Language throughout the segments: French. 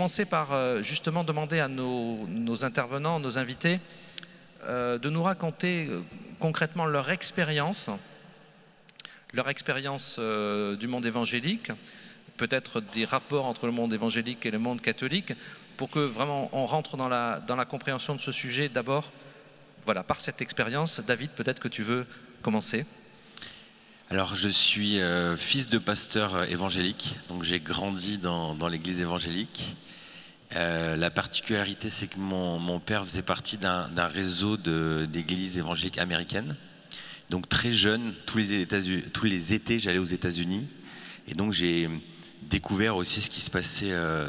commencer par euh, justement demander à nos, intervenants, nos invités, euh, de nous raconter euh, concrètement leur expérience, leur expérience du monde évangélique, peut-être des rapports entre le monde évangélique et le monde catholique, pour que vraiment on rentre dans la, dans la compréhension de ce sujet d'abord, voilà, par cette expérience. David, peut-être que tu veux commencer. Alors, je suis fils de pasteur évangélique, donc j'ai grandi dans, l'église évangélique. Euh, la particularité, c'est que mon, père faisait partie d'un réseau d'églises évangéliques américaines. Donc, très jeune, tous les, étés, j'allais aux États-Unis. Et donc, j'ai découvert aussi ce qui se passait, euh,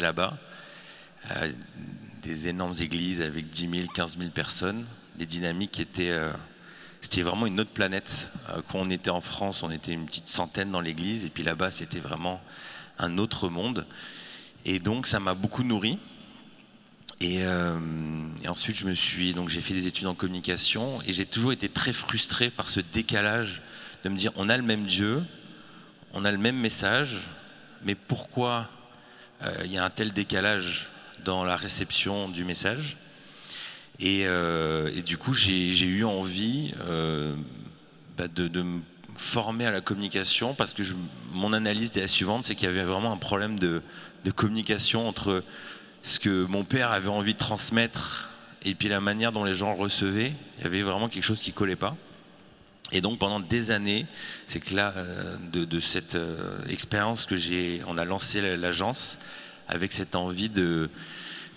là-bas. des énormes églises avec 10 000, 15 000 personnes, des dynamiques qui étaient c'était vraiment une autre planète. Euh, quand on était en France, on était une petite centaine dans l'église, et puis là-bas, c'était vraiment un autre monde. Et donc, ça m'a beaucoup nourri. Et, euh, ensuite, je me suis donc j'ai fait des études en communication, et j'ai toujours été très frustré par ce décalage de me dire on a le même Dieu, on a le même message, mais pourquoi euh, il y a un tel décalage dans la réception du message? Euh, et, du coup, j'ai eu envie bah, de, me former à la communication parce que mon analyse est la suivante, c'est qu'il y avait vraiment un problème de, communication entre ce que mon père avait envie de transmettre et puis la manière dont les gens le recevaient. Il y avait vraiment quelque chose qui collait pas. Et donc pendant des années, c'est que là, euh, de, cette expérience que j'ai, on a lancé l'agence avec cette envie de,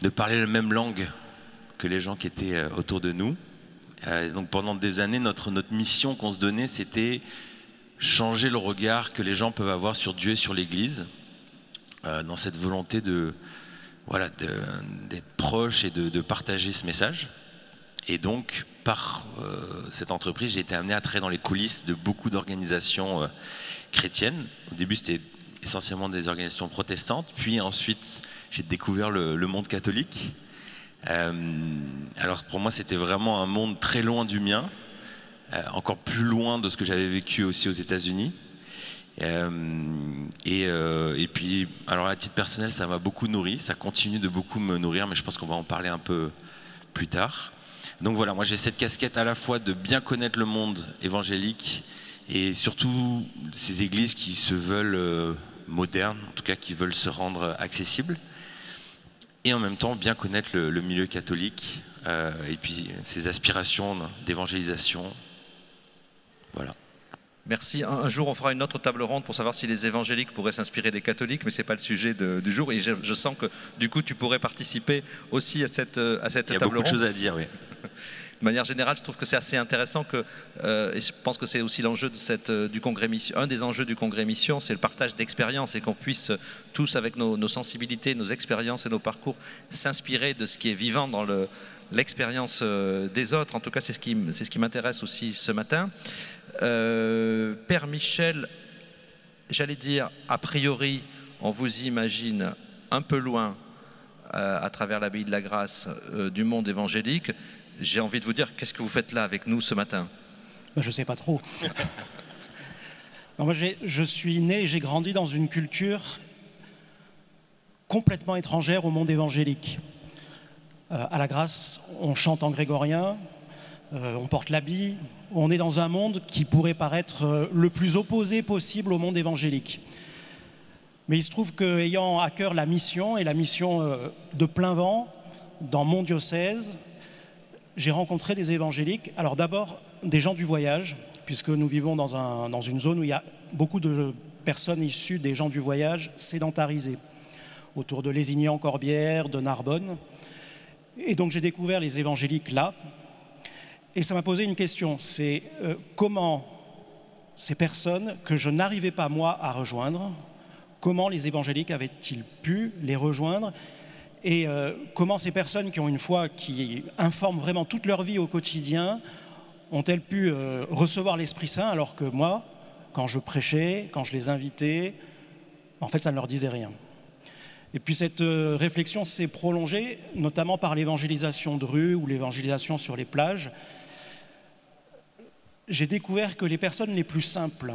de parler la même langue que les gens qui étaient euh, autour de nous. Euh, donc pendant des années, notre, notre mission qu'on se donnait, c'était changer le regard que les gens peuvent avoir sur Dieu et sur l'Église, euh, dans cette volonté de voilà d'être proche et de, partager ce message. Et donc, par cette entreprise, j'ai été amené à travailler dans les coulisses de beaucoup d'organisations chrétiennes. Au début, c'était essentiellement des organisations protestantes. Puis ensuite, j'ai découvert le, monde catholique. Euh, alors pour moi, c'était vraiment un monde très loin du mien, euh, encore plus loin de ce que j'avais vécu aussi aux États-Unis. Euh, et, puis, alors à titre personnel, ça m'a beaucoup nourri, ça continue de beaucoup me nourrir, mais je pense qu'on va en parler un peu plus tard. Donc voilà, moi j'ai cette casquette à la fois de bien connaître le monde évangélique et surtout ces églises qui se veulent modernes, en tout cas qui veulent se rendre accessibles et en même temps bien connaître le, milieu catholique euh, et puis ses aspirations d'évangélisation. Voilà. Merci. Un, jour, on fera une autre table ronde pour savoir si les évangéliques pourraient s'inspirer des catholiques, mais ce n'est pas le sujet du jour. Et je, sens que du coup, tu pourrais participer aussi à cette, à cette table ronde. Il y a beaucoup de choses à dire, oui de manière générale, je trouve que c'est assez intéressant que, euh, et je pense que c'est aussi l'enjeu de cette, euh, du congrès mission, un des enjeux du congrès mission, c'est le partage d'expériences et qu'on puisse tous, avec nos, sensibilités, nos expériences et nos parcours, s'inspirer de ce qui est vivant dans l'expérience euh, des autres. En tout cas, c'est ce qui, c'est ce qui m'intéresse aussi ce matin. Père Michel, j'allais dire, a priori, on vous imagine un peu loin à travers l'abbaye de la Grâce du monde évangélique j'ai envie de vous dire, qu'est-ce que vous faites là avec nous ce matin? Ben, Je ne sais pas trop. moi, je suis né et j'ai grandi dans une culture complètement étrangère au monde évangélique. Euh, à la grâce, on chante en grégorien, euh, on porte l'habit, on est dans un monde qui pourrait paraître euh, le plus opposé possible au monde évangélique. Mais il se trouve qu'ayant à cœur la mission, et la mission de plein vent, dans mon diocèse, j'ai rencontré des évangéliques. Alors d'abord, des gens du voyage, puisque nous vivons dans, un, dans une zone où il y a beaucoup de personnes issues des gens du voyage sédentarisées, autour de Lézignan-Corbière, de Narbonne. Et donc j'ai découvert les évangéliques là. Et ça m'a posé une question, c'est euh, comment ces personnes que je n'arrivais pas moi à rejoindre, comment les évangéliques avaient-ils pu les rejoindre et euh, comment ces personnes qui ont une foi qui informent vraiment toute leur vie au quotidien ont-elles pu euh, recevoir l'Esprit Saint alors que moi, quand je prêchais, quand je les invitais, en fait, ça ne leur disait rien. Et puis cette réflexion s'est prolongée, notamment par l'évangélisation de rue ou l'évangélisation sur les plages. J'ai découvert que les personnes les plus simples,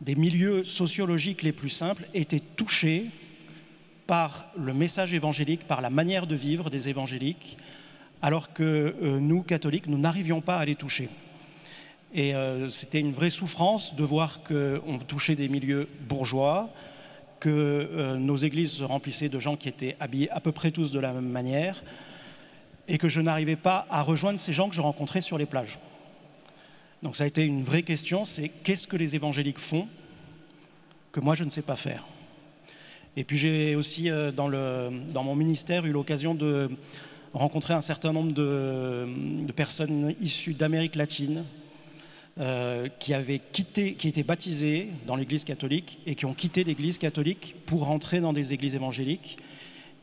des milieux sociologiques les plus simples, étaient touchées par le message évangélique, par la manière de vivre des évangéliques, alors que euh, nous, catholiques, nous n'arrivions pas à les toucher. Et euh, c'était une vraie souffrance de voir qu'on touchait des milieux bourgeois, que euh, nos églises se remplissaient de gens qui étaient habillés à peu près tous de la même manière, et que je n'arrivais pas à rejoindre ces gens que je rencontrais sur les plages. Donc ça a été une vraie question, c'est qu'est-ce que les évangéliques font que moi je ne sais pas faire? Et puis j'ai aussi euh, dans, mon ministère eu l'occasion de rencontrer un certain nombre de, personnes issues d'Amérique latine, euh, qui avaient quitté, qui étaient baptisés dans l'Église catholique et qui ont quitté l'Église catholique pour rentrer dans des églises évangéliques.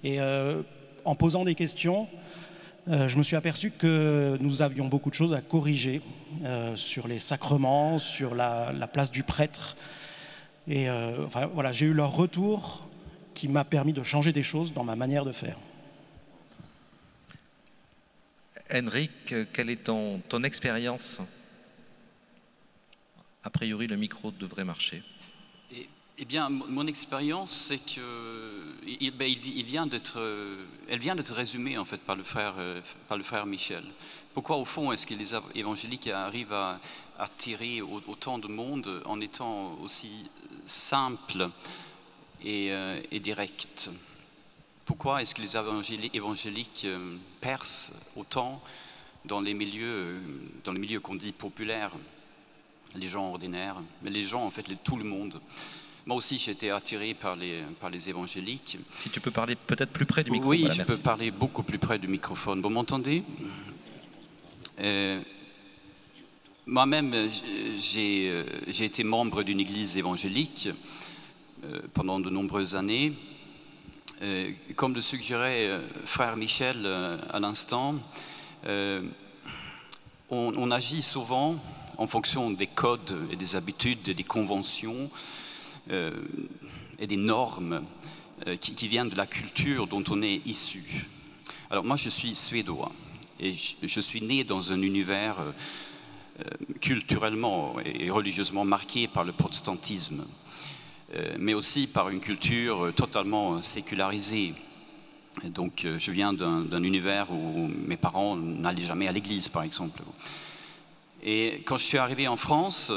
Et euh, en posant des questions, euh, je me suis aperçu que nous avions beaucoup de choses à corriger sur les sacrements, sur la, la place du prêtre. Et enfin, voilà, j'ai eu leur retour qui m'a permis de changer des choses dans ma manière de faire. Henrik, quelle est ton, ton expérience? A priori, le micro devrait marcher. Eh, eh bien, mon expérience, c'est que ben, il vient d'être, elle vient d'être résumée en fait par le frère, euh, par le frère Michel. Pourquoi, au fond, est-ce que les évangéliques arrivent à attirer autant de monde en étant aussi simples et, euh, et directs Pourquoi est-ce que les évangéliques euh, percent autant dans les milieux qu'on dit populaires? Les gens ordinaires, mais les gens, en fait, tout le monde. Moi aussi, j'ai été attiré par les, par les évangéliques. Si tu peux parler peut-être plus près du micro. Oui, voilà, je merci. peux parler beaucoup plus près du microphone. Vous m'entendez? Euh, Moi-même, j'ai euh, j'ai été membre d'une église évangélique euh, pendant de nombreuses années. Euh, comme le suggérait euh, frère Michel euh, à l'instant, euh, on, on agit souvent en fonction des codes et des habitudes et des conventions euh, et des normes euh, qui, viennent de la culture dont on est issu. Alors moi je suis suédois et je, suis né dans un univers euh, culturellement et religieusement marqué par le protestantisme, mais aussi par une culture totalement sécularisée. Donc je viens d'un univers où mes parents n'allaient jamais à l'église par exemple. Et quand je suis arrivé en France,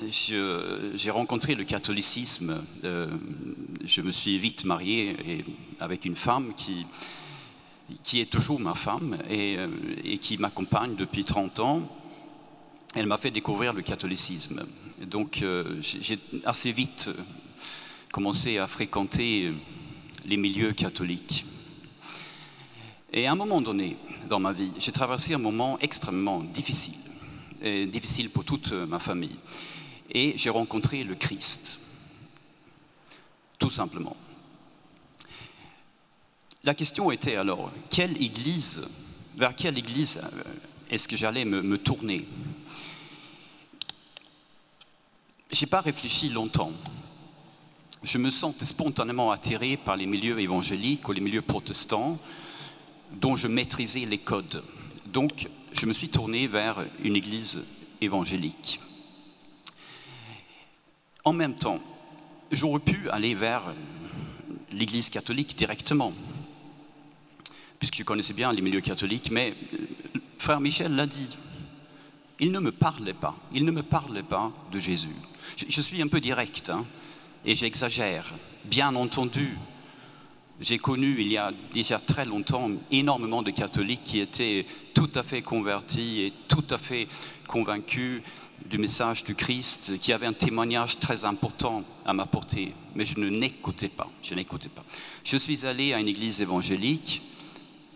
j'ai rencontré le catholicisme. Euh, je me suis vite marié et, avec une femme qui, qui est toujours ma femme et, euh, qui m'accompagne depuis 30 ans. Elle m'a fait découvrir le catholicisme. Donc euh, j'ai assez vite commencé à fréquenter les milieux catholiques. Et à un moment donné dans ma vie, j'ai traversé un moment extrêmement difficile difficile pour toute ma famille. Et j'ai rencontré le Christ, tout simplement. La question était alors, quelle église, vers quelle église est-ce que j'allais me, tourner? Je n'ai pas réfléchi longtemps. Je me sentais spontanément attiré par les milieux évangéliques ou les milieux protestants dont je maîtrisais les codes. Donc, je me suis tourné vers une église évangélique. En même temps, j'aurais pu aller vers l'église catholique directement, puisque je connaissais bien les milieux catholiques, mais frère Michel l'a dit, il ne me parlait pas, il ne me parlait pas de Jésus. Je, je suis un peu direct, hein, et j'exagère, bien entendu. J'ai connu il y a déjà très longtemps énormément de catholiques qui étaient tout à fait convertis et tout à fait convaincus du message du Christ, qui avaient un témoignage très important à m'apporter, mais je ne n'écoutais pas, je n'écoutais pas. Je suis allé à une église évangélique,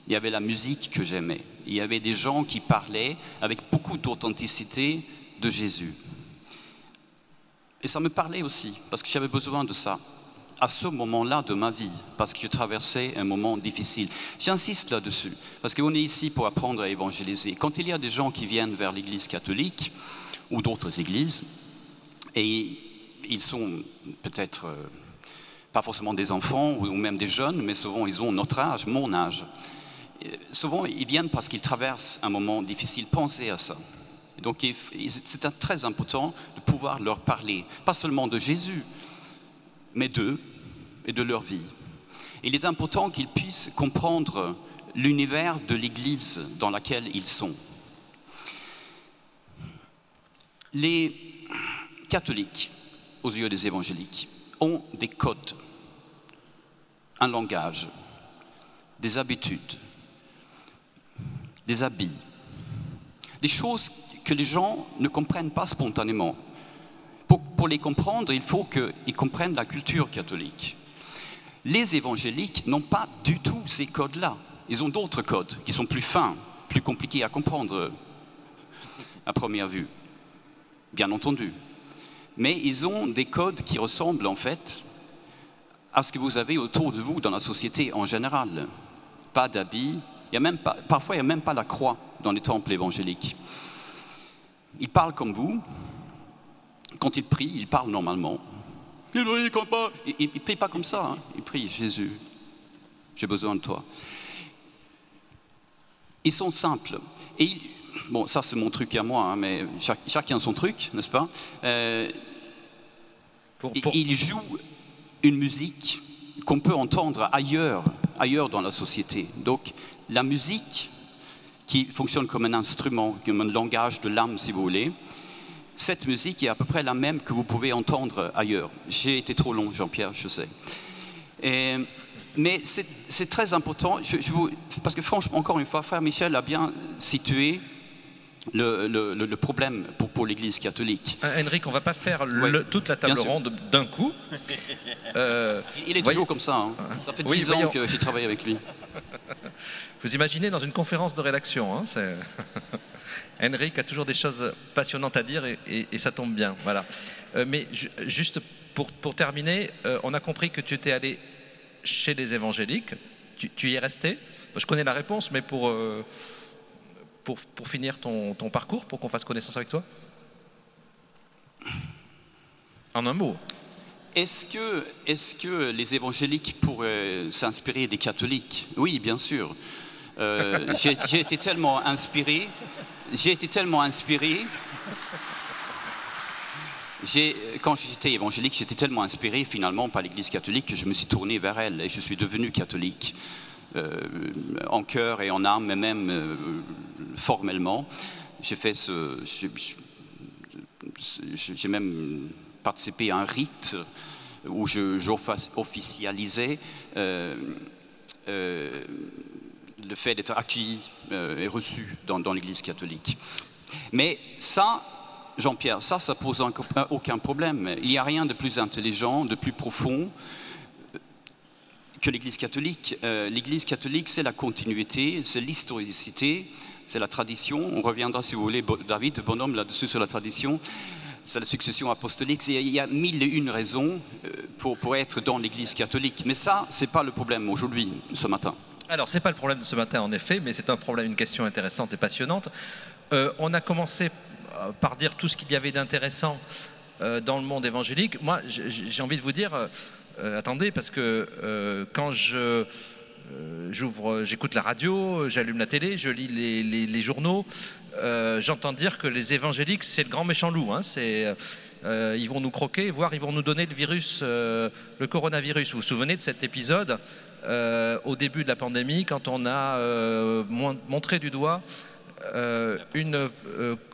il y avait la musique que j'aimais, il y avait des gens qui parlaient avec beaucoup d'authenticité de Jésus. Et ça me parlait aussi, parce que j'avais besoin de ça à ce moment-là de ma vie, parce que je traversais un moment difficile. J'insiste là-dessus, parce qu'on est ici pour apprendre à évangéliser. Quand il y a des gens qui viennent vers l'Église catholique ou d'autres églises, et ils sont peut-être euh, pas forcément des enfants ou même des jeunes, mais souvent ils ont notre âge, mon âge. Souvent ils viennent parce qu'ils traversent un moment difficile. Pensez à ça. Donc c'est très important de pouvoir leur parler, pas seulement de Jésus, mais d'eux et de leur vie. Il est important qu'ils puissent comprendre l'univers de l'Église dans laquelle ils sont. Les catholiques, aux yeux des évangéliques, ont des codes, un langage, des habitudes, des habits, des choses que les gens ne comprennent pas spontanément. Pour, les comprendre, il faut qu'ils comprennent la culture catholique. Les évangéliques n'ont pas du tout ces codes-là. Ils ont d'autres codes qui sont plus fins, plus compliqués à comprendre à première vue, bien entendu. Mais ils ont des codes qui ressemblent en fait à ce que vous avez autour de vous dans la société en général. Pas d'habits, parfois il n'y a même pas la croix dans les temples évangéliques. Ils parlent comme vous. Quand ils prient, ils parlent normalement. Ils ne prient pas comme ça. Hein. Ils prient Jésus, j'ai besoin de toi. Ils sont simples. Et bon, ça c'est mon truc à moi, hein, mais chacun son truc, n'est-ce pas? Euh, Ils jouent une musique qu'on peut entendre ailleurs, ailleurs dans la société. Donc la musique qui fonctionne comme un instrument, comme un langage de l'âme, si vous voulez. Cette musique est à peu près la même que vous pouvez entendre ailleurs. J'ai été trop long, Jean-Pierre, je sais. mais c'est très important, parce que franchement, encore une fois, frère Michel a bien situé le, problème pour, l'Église catholique. Euh, Henrik, on ne va pas faire toute la table ronde d'un coup. Euh, il est toujours comme ça. Hein. Ça fait dix ans que j'ai travaillé avec lui. Vous imaginez dans une conférence de rédaction, hein, Henrik a toujours des choses passionnantes à dire et, ça tombe bien. Voilà. Euh, mais juste pour, pour terminer, euh, on a compris que tu étais allé chez les évangéliques. Tu, y es resté? Je connais la réponse, mais pour, pour, finir ton, parcours, pour qu'on fasse connaissance avec toi En un mot. Est-ce que, les évangéliques pourraient s'inspirer des catholiques? Oui, bien sûr. Euh, j'ai été tellement inspiré, j'ai été tellement inspiré. Quand j'étais évangélique, j'étais tellement inspiré finalement par l'Église catholique que je me suis tourné vers elle et je suis devenu catholique, en cœur et en âme, mais même euh, formellement. J'ai fait ce, j'ai même participé à un rite où j'officialisais euh, euh, le fait d'être accueilli euh, et reçu dans, l'Église catholique. Mais ça, Jean-Pierre, ça, ça pose aucun problème. Il n'y a rien de plus intelligent, de plus profond que l'Église catholique. L'Église catholique, c'est la continuité, c'est l'historicité, c'est la tradition. On reviendra, si vous voulez, David, bonhomme, là-dessus sur la tradition c'est la succession apostolique. Il y a mille et une raisons euh, pour, pour être dans l'Église catholique. Mais ça, ce n'est pas le problème aujourd'hui, ce matin. Alors, ce n'est pas le problème de ce matin, en effet, mais c'est un problème, une question intéressante et passionnante. Euh, on a commencé euh, par dire tout ce qu'il y avait d'intéressant dans le monde évangélique. Moi, j'ai envie de vous dire, attendez, parce que quand je j'ouvre, j'écoute la radio, j'allume la télé, je lis les, journaux, euh, j'entends dire que les évangéliques, c'est le grand méchant loup. Hein, euh, ils vont nous croquer, voire ils vont nous donner le virus, euh, le coronavirus. Vous vous souvenez de cet épisode au début de la pandémie, quand on a montré du doigt une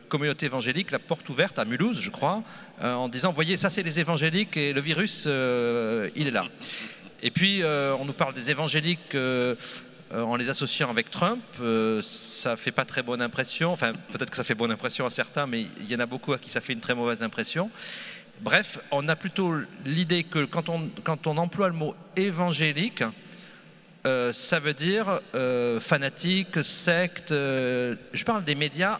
communauté évangélique, la porte ouverte à Mulhouse, je crois, en disant, voyez, ça c'est les évangéliques et le virus, il est là. Et puis, on nous parle des évangéliques euh, en les associant avec Trump, euh, ça fait pas très bonne impression. Enfin, peut-être que ça fait bonne impression à certains, mais il y en a beaucoup à qui ça fait une très mauvaise impression. Bref, on a plutôt l'idée que quand on, quand on emploie le mot évangélique, euh, ça veut dire fanatique, secte. je parle des médias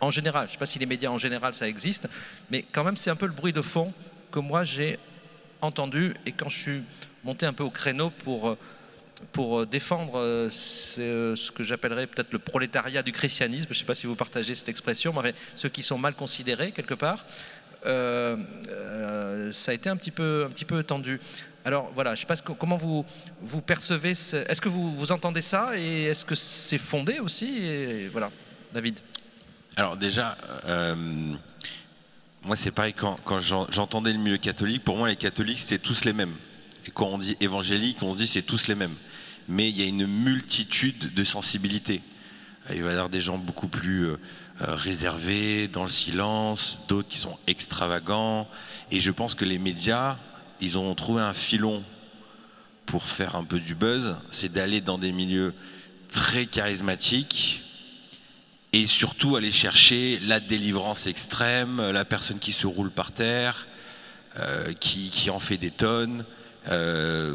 en général. Je ne sais pas si les médias en général ça existe, mais quand même c'est un peu le bruit de fond que moi j'ai entendu et quand je suis monté un peu au créneau pour pour euh, défendre euh, euh, ce que j'appellerais peut-être le prolétariat du christianisme, je ne sais pas si vous partagez cette expression, mais ceux qui sont mal considérés quelque part, ça a été un petit peu, tendu. Alors voilà, je ne sais pas comment vous, vous percevez, est-ce que vous, entendez ça et est-ce que c'est fondé aussi Voilà, David? Alors déjà, moi c'est pareil, quand, quand j'entendais le milieu catholique, pour moi les catholiques c'était tous les mêmes. Et quand on dit évangélique, on se dit c'est tous les mêmes. Mais il y a une multitude de sensibilités. Il va y avoir des gens beaucoup plus euh, euh, réservés, dans le silence, d'autres qui sont extravagants. Et je pense que les médias, ils ont trouvé un filon pour faire un peu du buzz, c'est d'aller dans des milieux très charismatiques et surtout aller chercher la délivrance extrême, la personne qui se roule par terre, euh, qui, en fait des tonnes, euh,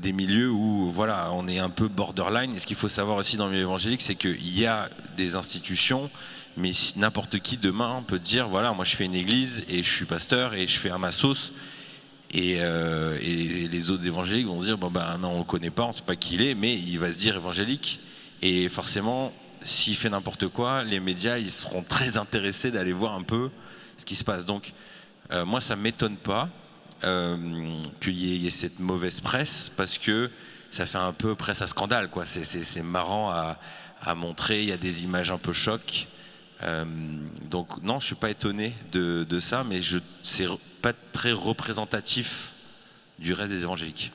des milieux où voilà, on est un peu borderline. Et ce qu'il faut savoir aussi dans le milieu évangélique, c'est qu'il y a des institutions, mais n'importe qui demain peut dire voilà, moi je fais une église et je suis pasteur et je fais un ma sauce. Et, les autres évangéliques vont dire bon ben non on le connaît pas, on sait pas qui il est, mais il va se dire évangélique. Et forcément, s'il fait n'importe quoi, les médias ils seront très intéressés d'aller voir un peu ce qui se passe. Donc euh, moi ça m'étonne pas euh, qu'il y, ait cette mauvaise presse parce que ça fait un peu presse à scandale quoi. C'est marrant à, montrer, il y a des images un peu chocs. donc non, je suis pas étonné de, de ça, mais je c'est pas très représentatif du reste des évangéliques.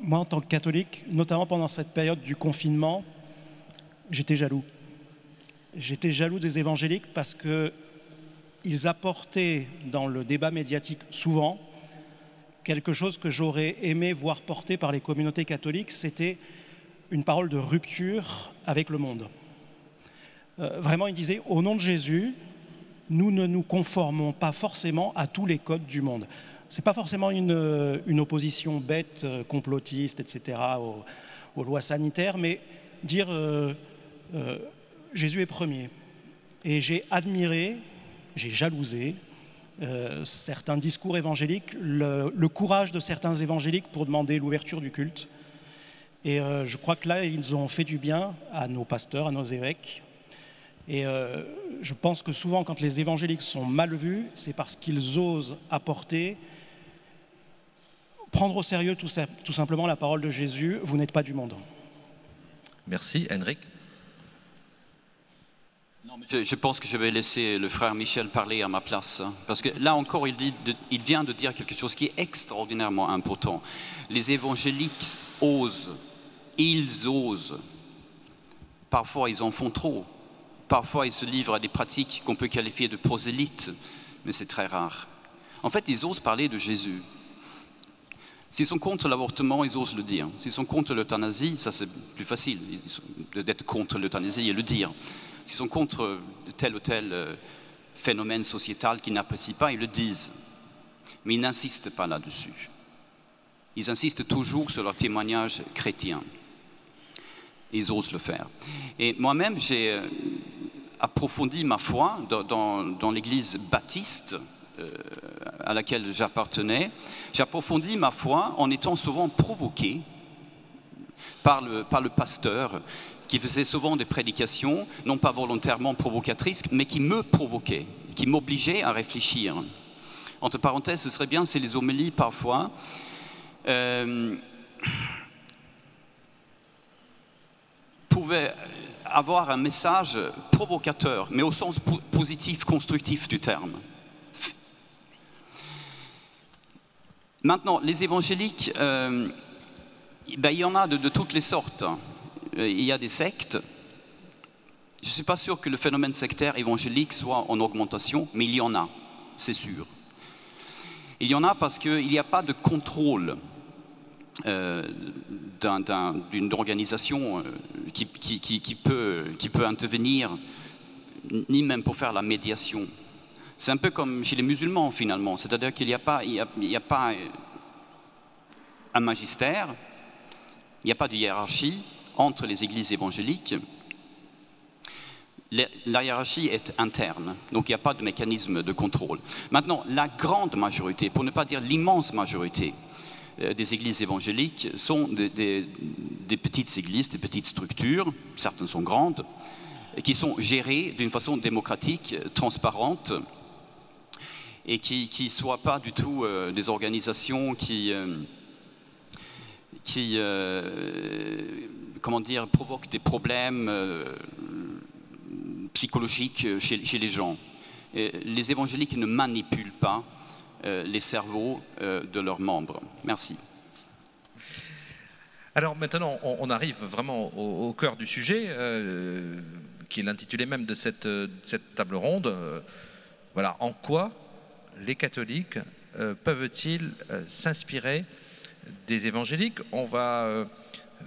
Moi, en tant que catholique, notamment pendant cette période du confinement, j'étais jaloux. J'étais jaloux des évangéliques parce qu'ils apportaient dans le débat médiatique souvent quelque chose que j'aurais aimé voir porter par les communautés catholiques, c'était une parole de rupture avec le monde. Euh, vraiment, ils disaient, au nom de Jésus, nous ne nous conformons pas forcément à tous les codes du monde. N'est pas forcément une, une, opposition bête, euh, complotiste, etc., aux, lois sanitaires, mais dire euh, euh, Jésus est premier. Et j'ai admiré, j'ai jalousé certains discours évangéliques, le, courage de certains évangéliques pour demander l'ouverture du culte. Et je crois que là, ils ont fait du bien à nos pasteurs, à nos évêques, et euh, je pense que souvent, quand les évangéliques sont mal vus, c'est parce qu'ils osent apporter, prendre au sérieux tout, simplement la parole de Jésus, vous n'êtes pas du monde. Merci, Henrik. je, pense que je vais laisser le frère Michel parler à ma place. Hein, parce que là encore, il, dit il vient de dire quelque chose qui est extraordinairement important. Les évangéliques osent, ils osent. Parfois, ils en font trop. Parfois, ils se livrent à des pratiques qu'on peut qualifier de prosélytes, mais c'est très rare. En fait, ils osent parler de Jésus. S'ils sont contre l'avortement, ils osent le dire. S'ils sont contre l'euthanasie, ça c'est plus facile d'être contre l'euthanasie et le dire. S'ils sont contre tel ou tel euh, phénomène sociétal qu'ils n'apprécient pas, ils le disent. Mais ils n'insistent pas là-dessus. Ils insistent toujours sur leur témoignage chrétien. Ils osent le faire. Et moi-même, j'ai euh, approfondi ma foi dans, l'église baptiste euh, à laquelle j'appartenais. J'ai approfondi ma foi en étant souvent provoqué par le, par le pasteur qui faisait souvent des prédications, non pas volontairement provocatrices, mais qui me provoquaient, qui m'obligeaient à réfléchir. Entre parenthèses, ce serait bien si les homélies parfois euh, pouvaient avoir un message provocateur, mais au sens positif, constructif du terme. Maintenant, les évangéliques, euh, ben, il y en a de, toutes les sortes. Euh, il y a des sectes. Je ne suis pas sûr que le phénomène sectaire évangélique soit en augmentation, mais il y en a, c'est sûr. Il y en a parce qu'il n'y a pas de contrôle euh, d'une organisation qui peut intervenir, ni même pour faire la médiation. C'est un peu comme chez les musulmans finalement, c'est-à-dire qu'il n'y a, pas, un magistère, il n'y a pas de hiérarchie entre les églises évangéliques. La hiérarchie est interne, donc il n'y a pas de mécanisme de contrôle. Maintenant, la grande majorité, pour ne pas dire l'immense majorité, euh, des églises évangéliques sont des, petites églises, des petites structures, certaines sont grandes, qui sont gérées d'une façon démocratique, transparente, et qui ne soient pas du tout euh, des organisations qui, euh, qui comment dire, provoquent des problèmes psychologiques chez, les gens. les évangéliques ne manipulent pas les cerveaux de leurs membres. Merci. Alors maintenant, on, arrive vraiment au, cœur du sujet, qui est l'intitulé même de cette, cette table ronde. voilà, en quoi les catholiques peuvent-ils s'inspirer des évangéliques? On va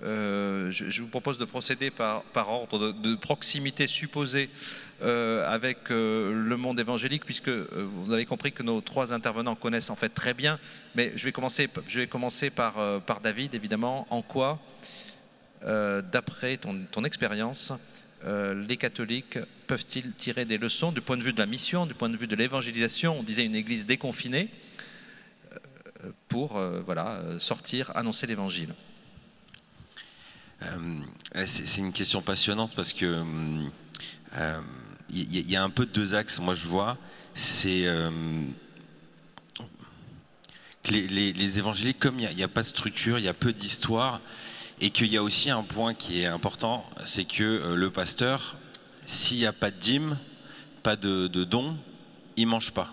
euh, je, vous propose de procéder par, ordre de, proximité supposée euh, avec euh, le monde évangélique, puisque vous avez compris que nos trois intervenants connaissent en fait très bien. Mais je vais commencer, par, David, évidemment. En quoi, d'après ton expérience, les catholiques peuvent-ils tirer des leçons du point de vue de la mission, du point de vue de l'évangélisation On disait une église déconfinée pour voilà, sortir, annoncer l'évangile. Euh, c'est une question passionnante parce que il euh, y, a un peu deux axes. Moi, je vois, c'est euh, que les, évangéliques, comme il n'y a, pas de structure, il y a peu d'histoire, et qu'il y a aussi un point qui est important, c'est que le pasteur, s'il n'y a pas de dîme, pas de, de don, il mange pas.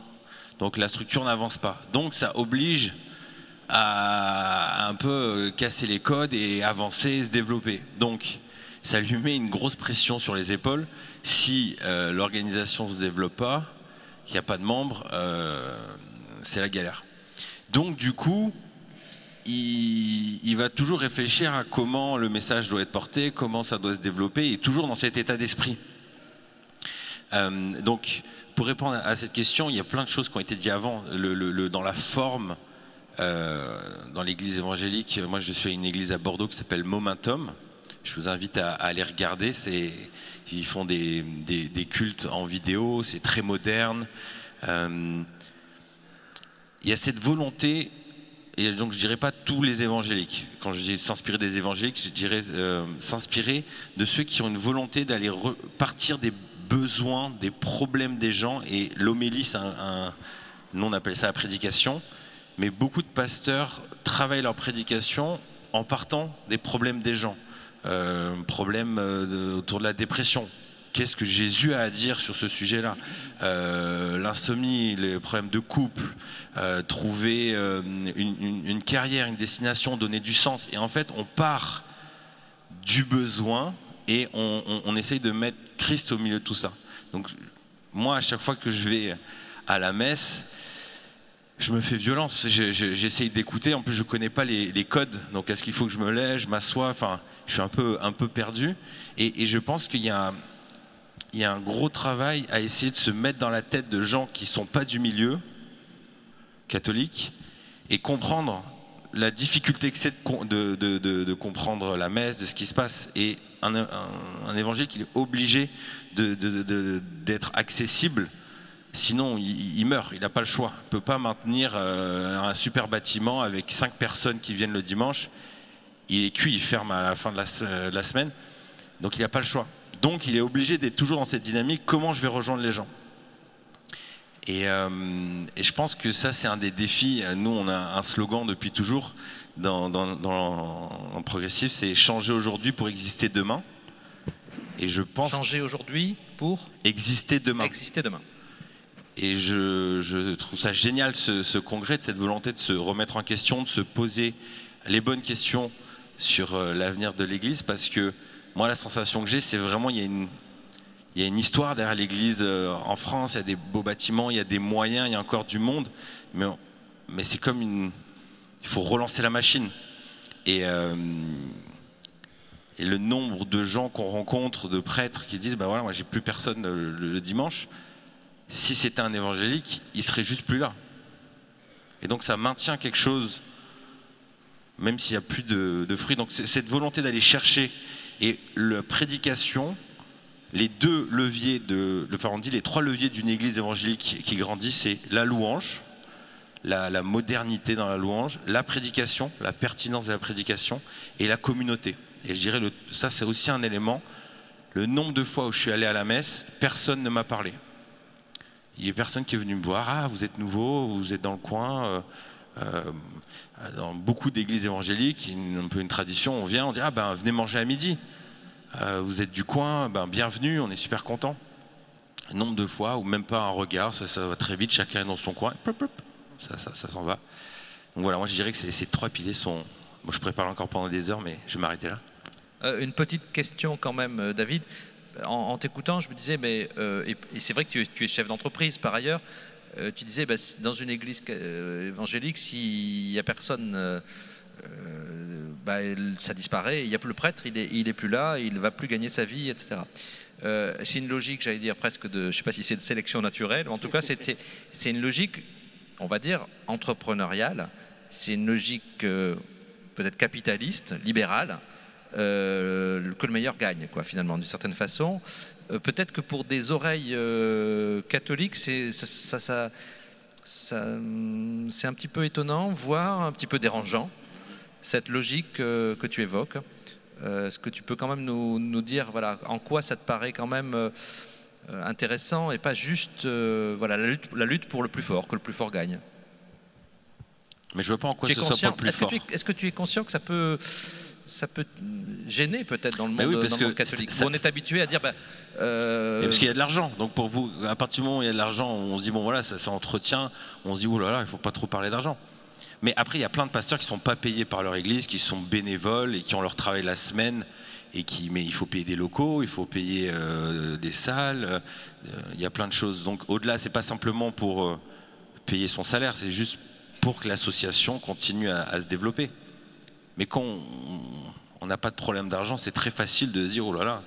Donc la structure n'avance pas. Donc ça oblige à un peu euh, casser les codes et avancer, se développer. Donc, ça lui met une grosse pression sur les épaules. Si euh, l'organisation ne se développe pas, qu'il n'y a pas de membres, euh, c'est la galère. Donc, du coup, il, va toujours réfléchir à comment le message doit être porté, comment ça doit se développer, et toujours dans cet état d'esprit. donc, pour répondre à cette question, il y a plein de choses qui ont été dites avant. dans la forme, euh, dans l'église évangélique. Moi, je suis à une église à Bordeaux qui s'appelle Momentum. Je vous invite à, aller regarder. Ils font des, cultes en vidéo, c'est très moderne. Euh, il y a cette volonté, et donc je dirais pas tous les évangéliques. Quand je dis s'inspirer des évangéliques, je dirais euh, s'inspirer de ceux qui ont une volonté d'aller partir des besoins, des problèmes des gens. Et l'homélie, c'est un, nous on appelle ça la prédication mais beaucoup de pasteurs travaillent leur prédication en partant des problèmes des gens. Euh, problèmes euh, autour de la dépression. Qu'est-ce que Jésus a à dire sur ce sujet-là? Euh, L'insomnie, les problèmes de couple, euh, trouver une, carrière, une destination, donner du sens. Et en fait, on part du besoin et on, essaye de mettre Christ au milieu de tout ça. Donc, moi, à chaque fois que je vais à la messe, je me fais violence. J'essaye d'écouter. En plus, je connais pas les, codes. Donc, est-ce qu'il faut que je me lève, je m'assois Enfin, je suis un peu, un peu perdu. Et, je pense qu'il y, a, il un gros travail à essayer de se mettre dans la tête de gens qui sont pas du milieu catholique et comprendre la difficulté que c'est de, comprendre la messe, de ce qui se passe. Et un, évangile qui est obligé d'être accessible Sinon, il, meurt, il n'a pas le choix. Il ne peut pas maintenir euh, un super bâtiment avec cinq personnes qui viennent le dimanche. Il est cuit, il ferme à la fin de la, semaine. Donc il n'a pas le choix. Donc il est obligé d'être toujours dans cette dynamique. Comment je vais rejoindre les gens euh, et, je pense que ça, c'est un des défis. Nous, on a un slogan depuis toujours dans, dans, Progressif, c'est changer aujourd'hui pour exister demain. Et je pense changer aujourd'hui pour exister demain. Exister demain. Et je, trouve ça génial, ce, congrès, de cette volonté de se remettre en question, de se poser les bonnes questions sur euh, l'avenir de l'Église, parce que moi, la sensation que j'ai, c'est vraiment, il y, a une, histoire derrière l'Église euh, en France, il y a des beaux bâtiments, il y a des moyens, il y a encore du monde, mais, c'est comme une... Il faut relancer la machine. Et, euh, et le nombre de gens qu'on rencontre, de prêtres qui disent, ben voilà, moi j'ai plus personne le dimanche, si c'était un évangélique, il serait juste plus là. Et donc ça maintient quelque chose, même s'il n'y a plus de, fruits. Donc cette volonté d'aller chercher et la prédication, les deux leviers de, on dit les trois leviers d'une église évangélique qui grandit, c'est la louange, la, modernité dans la louange, la prédication, la pertinence de la prédication et la communauté. Et je dirais, le, ça c'est aussi un élément. Le nombre de fois où je suis allé à la messe, personne ne m'a parlé. Il y a personne qui est venu me voir. Ah, vous êtes nouveau, vous êtes dans le coin. Euh, dans beaucoup d'églises évangéliques, un peu une tradition, on vient, on dit ah ben venez manger à midi. Euh, vous êtes du coin, ben bienvenue, on est super content. Nombre de fois ou même pas un regard, ça, va très vite, chacun est dans son coin. ça, s'en va. Donc voilà, moi je dirais que ces, trois piliers sont... Bon, je parler encore pendant des heures, mais je vais m'arrêter là. Euh, une petite question quand même, euh, David. En, t'écoutant, je me disais, mais et, c'est vrai que tu es, chef d'entreprise par ailleurs. Tu disais, bah, dans une église évangélique, s'il n'y a personne bah, ça disparaît. Il n'y a plus le prêtre, il n'est est plus là, il ne va plus gagner sa vie, etc. Euh, c'est une logique, j'allais dire presque de, je sais pas si c'est de sélection naturelle, en tout cas c'est une logique, on va dire, entrepreneuriale, c'est une logique euh, peut-être capitaliste, libérale, euh, que le meilleur gagne, quoi, finalement, d'une certaine façon. Peut-être que pour des oreilles catholiques, c'est ça, ça, ça, un petit peu étonnant, voire un petit peu dérangeant cette logique que, que tu évoques. Euh, est-ce que tu peux quand même nous, nous, dire voilà, en quoi ça te paraît quand même euh, intéressant et pas juste euh, voilà, la, lutte, la lutte pour le plus fort, que le plus fort gagne? Mais je vois pas en quoi ce soit le plus est-ce fort. Que tu est-ce que tu es conscient que ça peut, ça peut gêner peut-être dans le monde, dans le monde catholique On est habitué à dire. Bah, parce qu'il y a de l'argent. Donc pour vous, à partir du moment où il y a de l'argent, on se dit bon voilà, ça s'entretient. On se dit oh là là, il faut pas trop parler d'argent. Mais après, il y a plein de pasteurs qui ne sont pas payés par leur église, qui sont bénévoles et qui ont leur travail la semaine. Et qui, mais il faut payer des locaux, il faut payer euh, des salles, euh, il y a plein de choses. Donc au-delà, c'est pas simplement pour euh, payer son salaire, c'est juste pour que l'association continue à, se développer. Mais quand on n'a pas de problème d'argent, c'est très facile de se dire oh là là,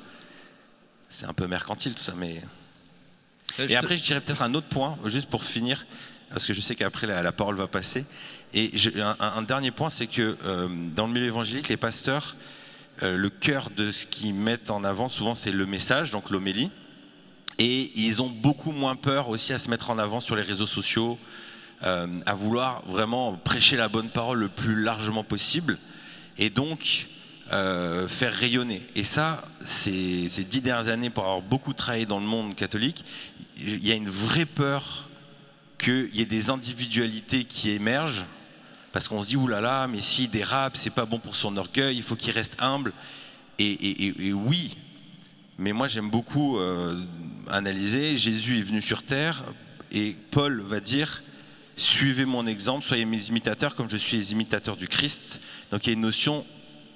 c'est un peu mercantile tout ça. Mais et après, je dirais peut-être un autre point, juste pour finir, parce que je sais qu'après la, parole va passer. Et un, dernier point, c'est que euh, dans le milieu évangélique, les pasteurs, euh, le cœur de ce qu'ils mettent en avant, souvent, c'est le message, donc l'homélie. Et ils ont beaucoup moins peur aussi à se mettre en avant sur les réseaux sociaux, euh, à vouloir vraiment prêcher la bonne parole le plus largement possible, et donc faire rayonner. Et ça, ces, ces dix dernières années, pour avoir beaucoup travaillé dans le monde catholique, il y a une vraie peur qu'il y ait des individualités qui émergent parce qu'on se dit oulala, là là, mais s'il dérape, c'est pas bon pour son orgueil, il faut qu'il reste humble. Et, oui, mais moi j'aime beaucoup euh, analyser. Jésus est venu sur terre et Paul va dire suivez mon exemple, soyez mes imitateurs comme je suis les imitateurs du Christ. Donc il y a une notion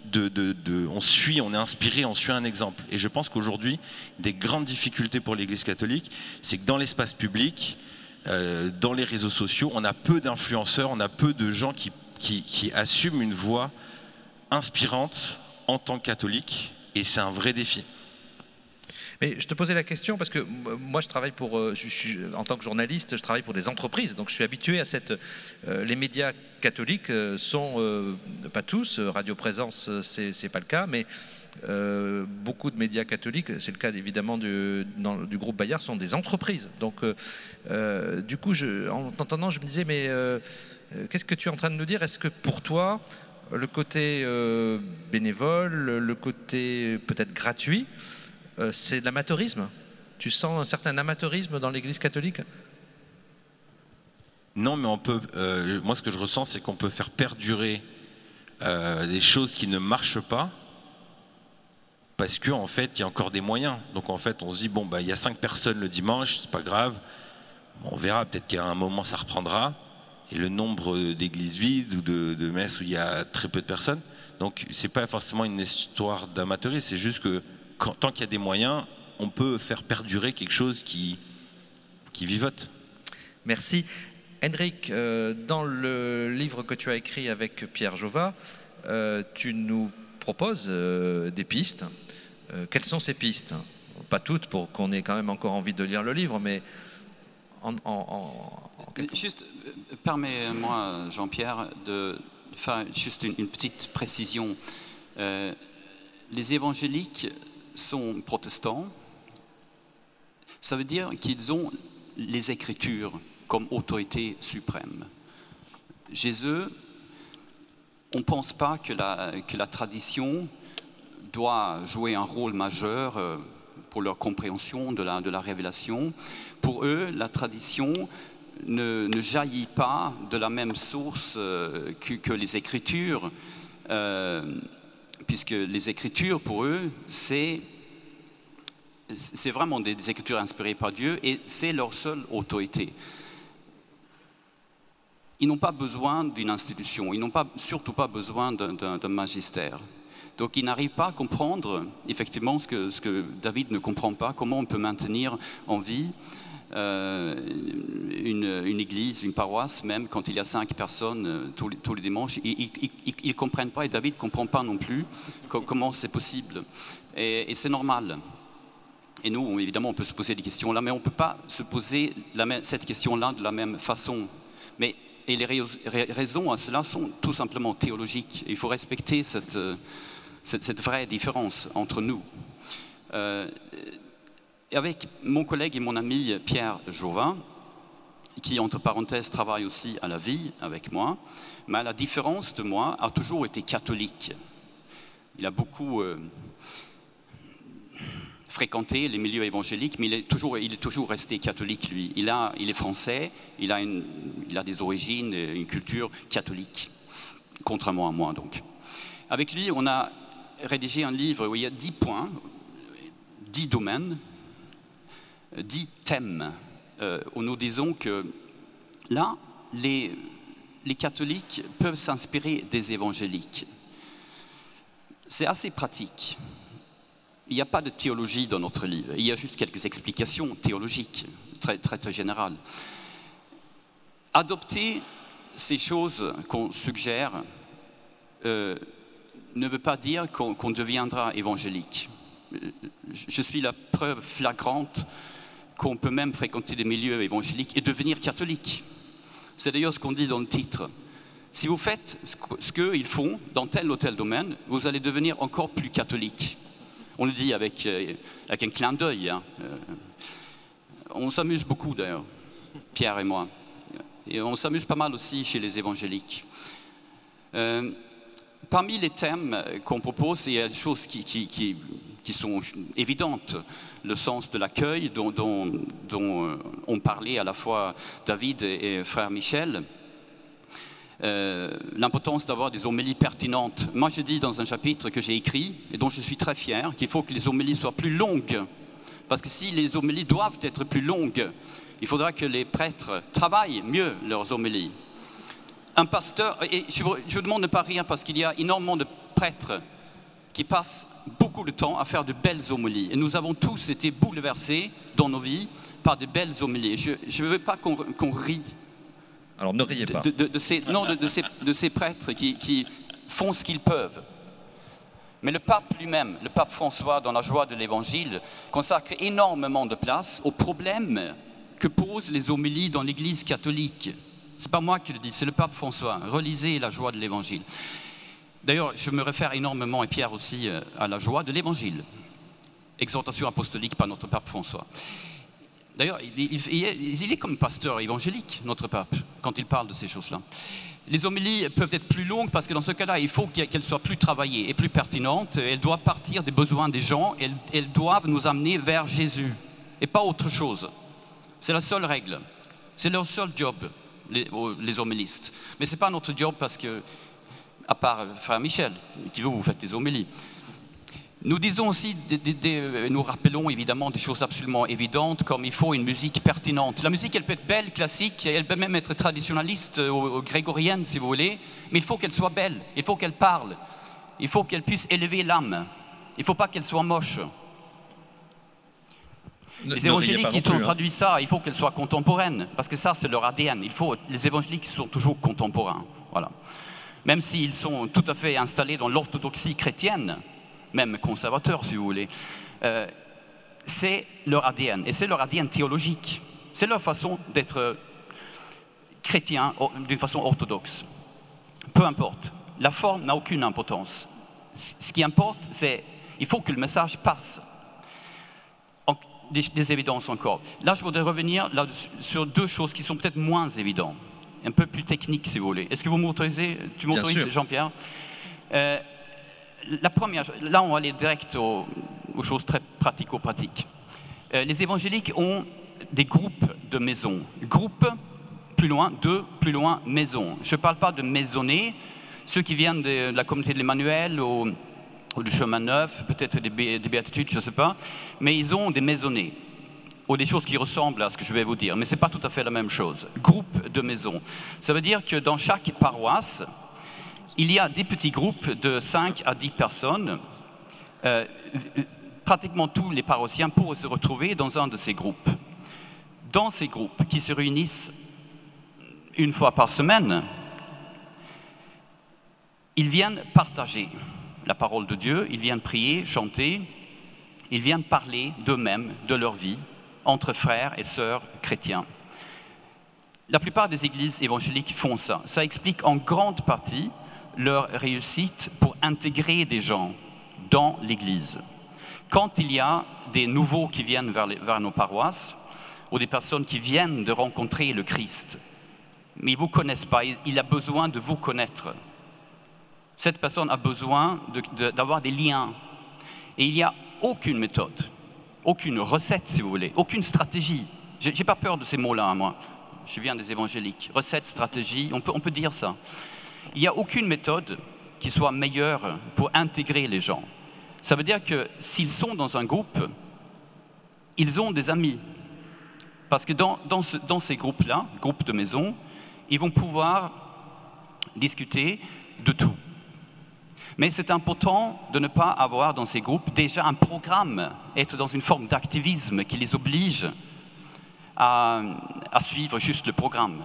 de, on suit, on est inspiré, on suit un exemple. Et je pense qu'aujourd'hui, des grandes difficultés pour l'Église catholique, c'est que dans l'espace public, euh, dans les réseaux sociaux, on a peu d'influenceurs, on a peu de gens qui, qui, assument une voix inspirante en tant que catholique, et c'est un vrai défi. Mais je te posais la question parce que moi, je travaille pour, euh, en tant que journaliste, je travaille pour des entreprises, donc je suis habitué à cette. Euh, les médias catholiques sont pas tous, Radio Présence, c'est pas le cas, mais euh, beaucoup de médias catholiques, c'est le cas évidemment du, groupe Bayard, sont des entreprises. Donc, euh, euh, du coup, en t'entendant, je me disais, mais qu'est-ce que tu es en train de nous dire? Est-ce que pour toi, le côté bénévole, le côté peut-être gratuit, c'est de l'amateurisme Tu sens un certain amateurisme dans l'Église catholique? Non, mais on peut. moi, ce que je ressens, c'est qu'on peut faire perdurer des choses qui ne marchent pas parce qu'en en fait, il y a encore des moyens. Donc en fait, on se dit, bon, bah, il y a cinq personnes le dimanche, c'est pas grave. on verra, peut-être qu'à un moment, ça reprendra. Et le nombre d'églises vides ou de, messes où il y a très peu de personnes. Donc c'est pas forcément une histoire d'amateurisme, c'est juste que tant qu'il y a des moyens, on peut faire perdurer quelque chose qui, qui vivote. Merci. Hendrik, euh, dans le livre que tu as écrit avec Pierre Jova, euh, tu nous proposes euh, des pistes euh, quelles sont ces pistes? Pas toutes, pour qu'on ait quand même encore envie de lire le livre, mais en, Juste, permets-moi, Jean-Pierre, de faire juste une, petite précision. Euh, les évangéliques sont protestants. Ça veut dire qu'ils ont les Écritures comme autorité suprême. Jésus, on ne pense pas que la, que la tradition doit jouer un rôle majeur euh, pour leur compréhension de la, de la révélation. Pour eux, la tradition ne, jaillit pas de la même source euh, que, les Écritures, euh, puisque les Écritures, pour eux, c'est c'est vraiment des, Écritures inspirées par Dieu et c'est leur seule autorité. ils n'ont pas besoin d'une institution, ils n'ont pas, surtout pas besoin d'un magistère. Donc ils n'arrivent pas à comprendre effectivement ce que, ce que, David ne comprend pas, comment on peut maintenir en vie euh, une, église, une paroisse, même quand il y a cinq personnes euh, tous, les, tous, les, dimanches. Ils ne comprennent pas et David ne comprend pas non plus comment c'est possible. Et, c'est normal. Et nous, évidemment, on peut se poser des questions là, mais on ne peut pas se poser cette question-là de la même façon. Mais et les raisons à cela sont tout simplement théologiques. Il faut respecter cette, euh, cette, vraie différence entre nous. Avec mon collègue et mon ami Pierre Jauvin, qui entre parenthèses travaille aussi à la vie avec moi, mais la différence de moi a toujours été catholique. Il a beaucoup euh, fréquenté les milieux évangéliques, mais il est toujours, il est toujours resté catholique, lui. Il, est français, il a, il a des origines, une culture catholique, contrairement à moi donc. Avec lui, on a rédigé un livre où il y a dix points, dix domaines, dix thèmes, euh, où nous disons que là, les, les catholiques peuvent s'inspirer des évangéliques. C'est assez pratique. Il n'y a pas de théologie dans notre livre, il y a juste quelques explications théologiques, très, très, très générales. Adopter ces choses qu'on suggère euh, ne veut pas dire qu'on deviendra évangélique. Je suis la preuve flagrante qu'on peut même fréquenter des milieux évangéliques et devenir catholique. C'est d'ailleurs ce qu'on dit dans le titre. Si vous faites ce qu'ils font dans tel ou tel domaine, vous allez devenir encore plus catholique. On le dit avec, euh, avec un clin d'œil. Hein. Euh, on s'amuse beaucoup d'ailleurs, Pierre et moi. Et on s'amuse pas mal aussi chez les évangéliques. Euh, parmi les thèmes qu'on propose, il y a des choses qui, qui, qui, sont évidentes. Le sens de l'accueil dont, dont, dont, euh, ont parlé à la fois David et, frère Michel. Euh, l'importance d'avoir des homélies pertinentes. Moi, je dis dans un chapitre que j'ai écrit et dont je suis très fier qu'il faut que les homélies soient plus longues. Parce que si les homélies doivent être plus longues, il faudra que les prêtres travaillent mieux leurs homélies un pasteur, et je vous, demande de ne pas rire parce qu'il y a énormément de prêtres qui passent beaucoup de temps à faire de belles homélies. Et nous avons tous été bouleversés dans nos vies par de belles homélies. Je ne veux pas qu'on rit. Alors ne riez pas. De, ces, non, de, ces, de ces, prêtres qui, qui font ce qu'ils peuvent. Mais le pape lui-même, le pape François, dans la joie de l'Évangile, consacre énormément de place aux problèmes que posent les homélies dans l'Église catholique. C'est pas moi qui le dis, c'est le pape François. Relisez la joie de l'évangile. D'ailleurs, je me réfère énormément, et Pierre aussi, euh, à la joie de l'évangile. Exhortation apostolique par notre pape François. D'ailleurs, il, est comme pasteur évangélique, notre pape, quand il parle de ces choses-là. Les homélies peuvent être plus longues parce que dans ce cas-là, il faut qu'elles soient plus travaillées et plus pertinentes. Elles doivent partir des besoins des gens, elles, elles doivent nous amener vers Jésus et pas autre chose. C'est la seule règle. C'est leur seul job les, homélistes. Mais ce n'est pas notre job parce que, à part Frère Michel, qui veut vous faites des homélies. Nous disons aussi, nous rappelons évidemment des choses absolument évidentes, comme il faut une musique pertinente. La musique, elle peut être belle, classique, elle peut même être traditionnaliste, ou grégorienne si vous voulez, mais il faut qu'elle soit belle, il faut qu'elle parle, il faut qu'elle puisse élever l'âme, il ne faut pas qu'elle soit moche les évangéliques qui ont hein. traduit ça, il faut qu'elles soient contemporaines, parce que ça, c'est leur ADN. Il faut, les évangéliques sont toujours contemporains. Voilà. Même s'ils sont tout à fait installés dans l'orthodoxie chrétienne, même conservateurs, si vous voulez, euh, c'est leur ADN. Et c'est leur ADN théologique. C'est leur façon d'être chrétien d'une façon orthodoxe. Peu importe. La forme n'a aucune importance. Ce qui importe, c'est il faut que le message passe des, évidences encore. Là, je voudrais revenir sur deux choses qui sont peut-être moins évidentes, un peu plus techniques, si vous voulez. Est-ce que vous m'autorisez? Tu m'autorises, Jean-Pierre? Euh, La première, là, on va aller direct aux, choses très pratico-pratiques. Euh, les évangéliques ont des groupes de maisons. Groupe, plus loin, deux, plus loin, maison. Je ne parle pas de maisonnées, ceux qui viennent de, la communauté de l'Emmanuel ou ou du chemin neuf, peut-être des, béatitudes, je ne sais pas, mais ils ont des maisonnées. Ou des choses qui ressemblent à ce que je vais vous dire, mais ce n'est pas tout à fait la même chose. Groupe de maisons. Ça veut dire que dans chaque paroisse, il y a des petits groupes de 5 à 10 personnes. Euh, pratiquement tous les paroissiens pourraient se retrouver dans un de ces groupes. Dans ces groupes qui se réunissent une fois par semaine, ils viennent partager la parole de Dieu, ils viennent prier, chanter, ils viennent parler d'eux-mêmes, de leur vie, entre frères et sœurs chrétiens. La plupart des églises évangéliques font ça. Ça explique en grande partie leur réussite pour intégrer des gens dans l'église. Quand il y a des nouveaux qui viennent vers, nos paroisses, ou des personnes qui viennent de rencontrer le Christ, mais ils ne vous connaissent pas, il a besoin de vous connaître. Cette personne a besoin d'avoir des liens. Et il n'y a aucune méthode, aucune recette, si vous voulez, aucune stratégie. Je n'ai pas peur de ces mots-là, moi. Je viens des évangéliques. Recette, stratégie, on peut, dire ça. Il n'y a aucune méthode qui soit meilleure pour intégrer les gens. Ça veut dire que s'ils sont dans un groupe, ils ont des amis. Parce que dans, dans, dans ces groupes-là, groupes de maison, ils vont pouvoir discuter de tout. Mais c'est important de ne pas avoir dans ces groupes déjà un programme, être dans une forme d'activisme qui les oblige à, suivre juste le programme.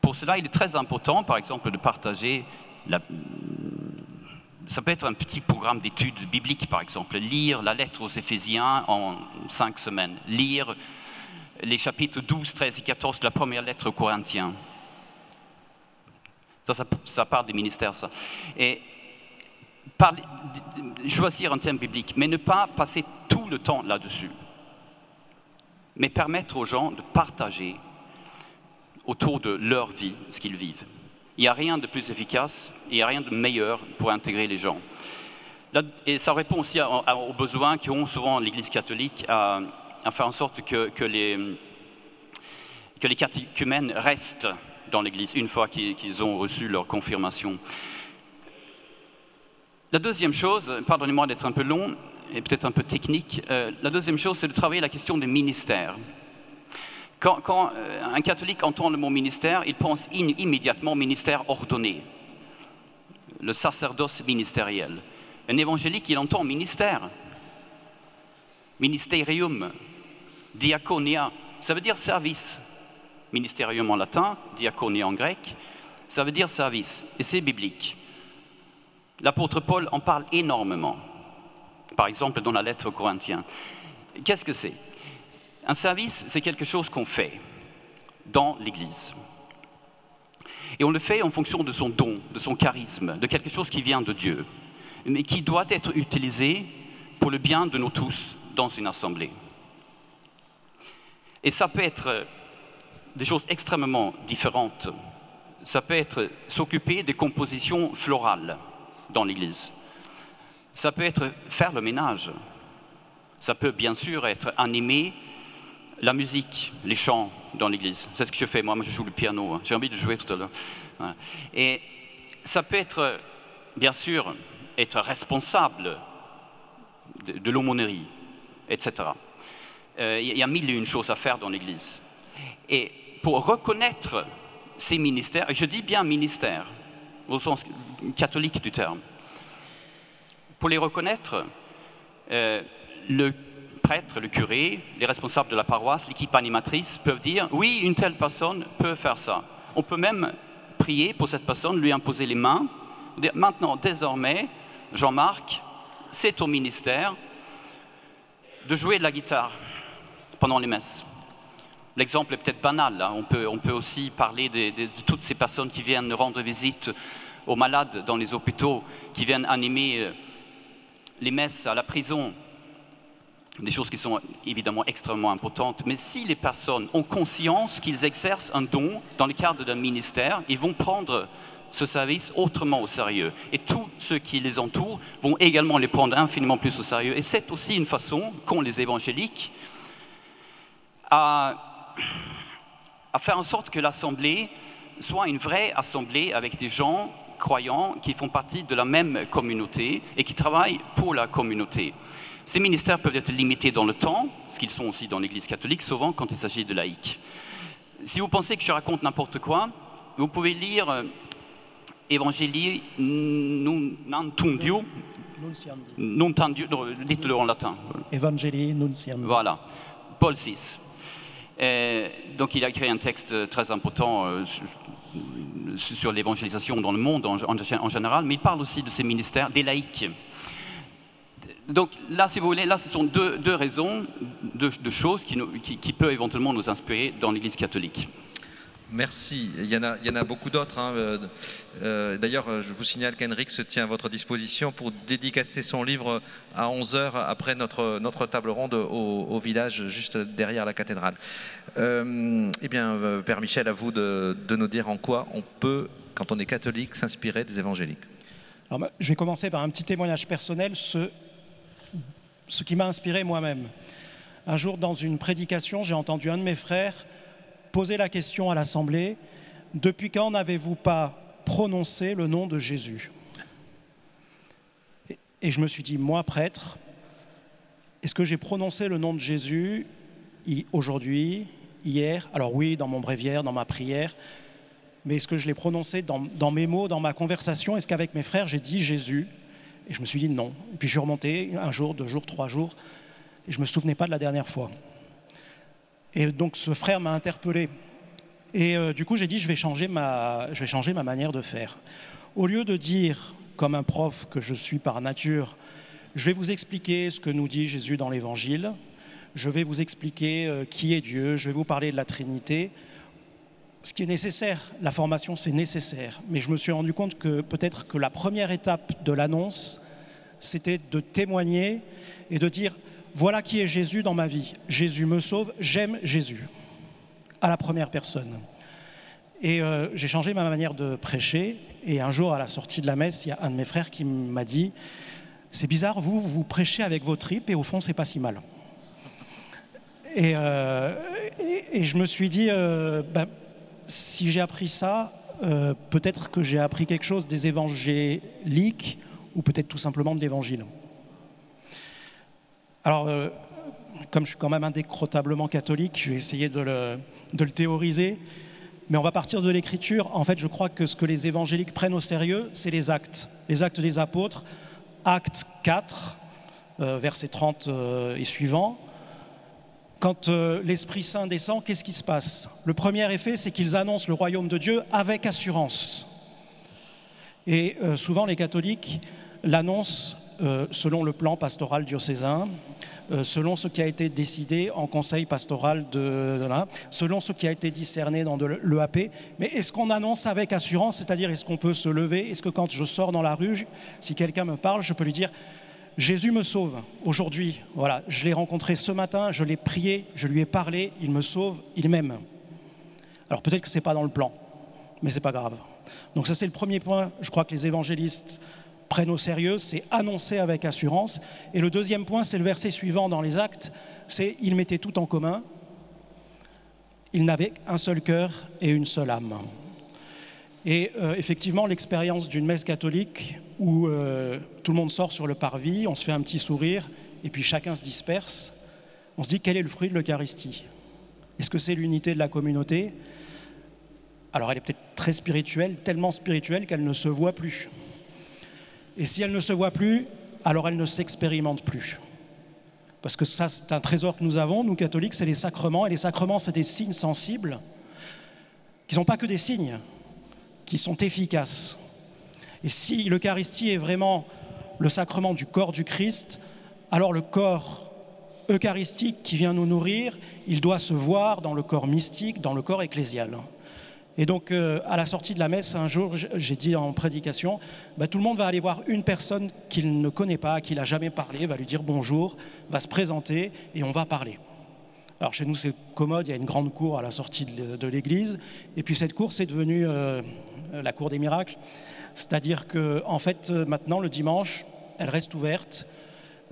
Pour cela, il est très important, par exemple, de partager ça peut être un petit programme d'études bibliques, par exemple. Lire la lettre aux Éphésiens en cinq semaines. Lire les chapitres 12, 13 et 14 de la première lettre aux Corinthiens. Ça, ça, part des ministères, ça. Et choisir un thème biblique, mais ne pas passer tout le temps là-dessus. Mais permettre aux gens de partager autour de leur vie ce qu'ils vivent. Il n'y a rien de plus efficace, il n'y a rien de meilleur pour intégrer les gens. Et ça répond aussi aux besoins qu'ont souvent l'Église catholique à, faire en sorte que, les, que les restent dans l'Église une fois qu'ils ont reçu leur confirmation. La deuxième chose, pardonnez-moi d'être un peu long et peut-être un peu technique, euh, la deuxième chose, c'est de travailler la question des ministères. Quand, euh, un catholique entend le mot ministère, il pense immédiatement ministère ordonné, le sacerdoce ministériel. Un évangélique, il entend ministère, ministerium, diaconia, ça veut dire service ministérium en latin, diaconie en grec, ça veut dire service, et c'est biblique. L'apôtre Paul en parle énormément, par exemple dans la lettre aux Corinthiens. Qu'est-ce que c'est? Un service, c'est quelque chose qu'on fait dans l'Église. Et on le fait en fonction de son don, de son charisme, de quelque chose qui vient de Dieu, mais qui doit être utilisé pour le bien de nous tous dans une assemblée. Et ça peut être des choses extrêmement différentes. Ça peut être s'occuper des compositions florales dans l'Église. Ça peut être faire le ménage. Ça peut bien sûr être animer la musique, les chants dans l'Église. C'est ce que je fais. Moi, je joue le piano. Hein. J'ai envie de jouer tout à l'heure. Et ça peut être, bien sûr, être responsable de, l'aumônerie, etc. Euh, il y a mille et une choses à faire dans l'Église. Et pour reconnaître ces ministères, et je dis bien ministères, au sens catholique du terme, pour les reconnaître, euh, le prêtre, le curé, les responsables de la paroisse, l'équipe animatrice peuvent dire oui, une telle personne peut faire ça. On peut même prier pour cette personne, lui imposer les mains, dire maintenant, désormais, Jean-Marc, c'est au ministère de jouer de la guitare pendant les messes. L'exemple est peut-être banal. Hein. On, peut, aussi parler de, toutes ces personnes qui viennent rendre visite aux malades dans les hôpitaux, qui viennent animer euh, les messes à la prison. Des choses qui sont évidemment extrêmement importantes. Mais si les personnes ont conscience qu'ils exercent un don dans le cadre d'un ministère, ils vont prendre ce service autrement au sérieux. Et tous ceux qui les entourent vont également les prendre infiniment plus au sérieux. Et c'est aussi une façon qu'ont les évangéliques à à faire en sorte que l'assemblée soit une vraie assemblée avec des gens croyants qui font partie de la même communauté et qui travaillent pour la communauté. Ces ministères peuvent être limités dans le temps, ce qu'ils sont aussi dans l'Église catholique, souvent quand il s'agit de laïcs. Si vous pensez que je raconte n'importe quoi, vous pouvez lire euh, Evangelii Nuntundio, Nuntundio, dites-le en latin. Evangelii Nunciandi. Voilà, Paul VI. Donc il a écrit un texte très important euh, sur- l'évangélisation dans le monde en, général, mais il parle aussi de ces ministères, des laïcs. Donc là, si vous voulez, là, ce sont deux, raisons, deux, choses qui, nous- qui peuvent éventuellement nous inspirer dans l'Église catholique. Merci. Il y en a, beaucoup d'autres. hein. Euh, euh, D'ailleurs, euh, je vous signale qu'Henrik se tient à votre disposition pour dédicacer son livre à 11h après notre, notre table ronde au, village juste derrière la cathédrale. Eh bien, Père Michel, à vous de, de nous dire en quoi on peut, quand on est catholique, s'inspirer des évangéliques. Alors, je vais commencer par un petit témoignage personnel, ce, ce qui m'a inspiré moi-même. Un jour, dans une prédication, j'ai entendu un de mes frères poser la question à l'Assemblée, depuis quand n'avez-vous pas prononcé le nom de Jésus? Et, je me suis dit, moi, prêtre, est-ce que j'ai prononcé le nom de Jésus aujourd'hui, hier? Alors oui, dans mon bréviaire, dans ma prière, mais est-ce que je l'ai prononcé dans, dans mes mots, dans ma conversation? Est-ce qu'avec mes frères, j'ai dit Jésus? Et je me suis dit non. Et puis je suis remonté un jour, deux jours, trois jours, et je ne me souvenais pas de la dernière fois. Et donc ce frère m'a interpellé. Et euh, du coup, j'ai dit je vais, changer ma, je vais changer ma manière de faire. Au lieu de dire, comme un prof que je suis par nature, je vais vous expliquer ce que nous dit Jésus dans l'Évangile, je vais vous expliquer euh, qui est Dieu, je vais vous parler de la Trinité ce qui est nécessaire, la formation c'est nécessaire, mais je me suis rendu compte que peut-être que la première étape de l'annonce, c'était de témoigner et de dire, voilà qui est Jésus dans ma vie. Jésus me sauve, j'aime Jésus, à la première personne. Et euh, j'ai changé ma manière de prêcher, et un jour à la sortie de la messe, il y a un de mes frères qui m'a dit, c'est bizarre, vous, vous prêchez avec vos tripes, et au fond c'est pas si mal. Et, euh, et- je me suis dit, euh, bah, si j'ai appris ça, peut-être que j'ai appris quelque chose des évangéliques ou peut-être tout simplement de l'évangile. Alors, euh, comme je suis quand même indécrotablement catholique, je vais essayer de le, théoriser, mais on va partir de l'écriture. En fait, je crois que ce que les évangéliques prennent au sérieux, c'est les actes. Les actes des apôtres, acte 4, euh, verset 30 euh, et suivant. Quand euh, l'Esprit Saint descend, qu'est-ce qui se passe? Le premier effet, c'est qu'ils annoncent le royaume de Dieu avec assurance. Et euh, souvent, les catholiques l'annoncent selon le plan pastoral diocésain, selon ce qui a été décidé en conseil pastoral de, de là, selon ce qui a été discerné dans l'EAP. Mais est-ce qu'on annonce avec assurance C'est-à-dire, est-ce qu'on peut se lever? Est-ce que quand je sors dans la rue, si quelqu'un me parle, je peux lui dire Jésus me sauve aujourd'hui. Voilà, je l'ai rencontré ce matin, je l'ai prié, je lui ai parlé, il me sauve, il m'aime. Alors peut-être que ce n'est pas dans le plan, mais c'est pas grave. Donc ça c'est le premier point, je crois que les évangélistes prennent au sérieux, c'est annoncer avec assurance. Et le deuxième point, c'est le verset suivant dans les actes, c'est ils mettaient tout en commun, ils n'avaient un seul cœur et une seule âme. Et euh, effectivement, l'expérience d'une messe catholique où euh, tout le monde sort sur le parvis, on se fait un petit sourire, et puis chacun se disperse, on se dit quel est le fruit de l'Eucharistie? Est-ce que c'est l'unité de la communauté? Alors elle est peut-être très spirituelle, tellement spirituelle qu'elle ne se voit plus. Et si elle ne se voit plus, alors elle ne s'expérimente plus. Parce que ça, c'est un trésor que nous avons, nous catholiques, c'est les sacrements. Et les sacrements, c'est des signes sensibles qui ne sont pas que des signes, qui sont efficaces. Et si l'Eucharistie est vraiment le sacrement du corps du Christ, alors le corps eucharistique qui vient nous nourrir, il doit se voir dans le corps mystique, dans le corps ecclésial. Et donc, euh, à la sortie de la messe, un jour, j'ai dit en prédication, bah, tout le monde va aller voir une personne qu'il ne connaît pas, qu'il n'a jamais parlé, va lui dire bonjour, va se présenter et on va parler. Alors chez nous, c'est commode, il y a une grande cour à la sortie de, l'église, et puis cette cour, c'est devenu euh, la cour des miracles. C'est-à-dire que, en fait, maintenant, le dimanche, elle reste ouverte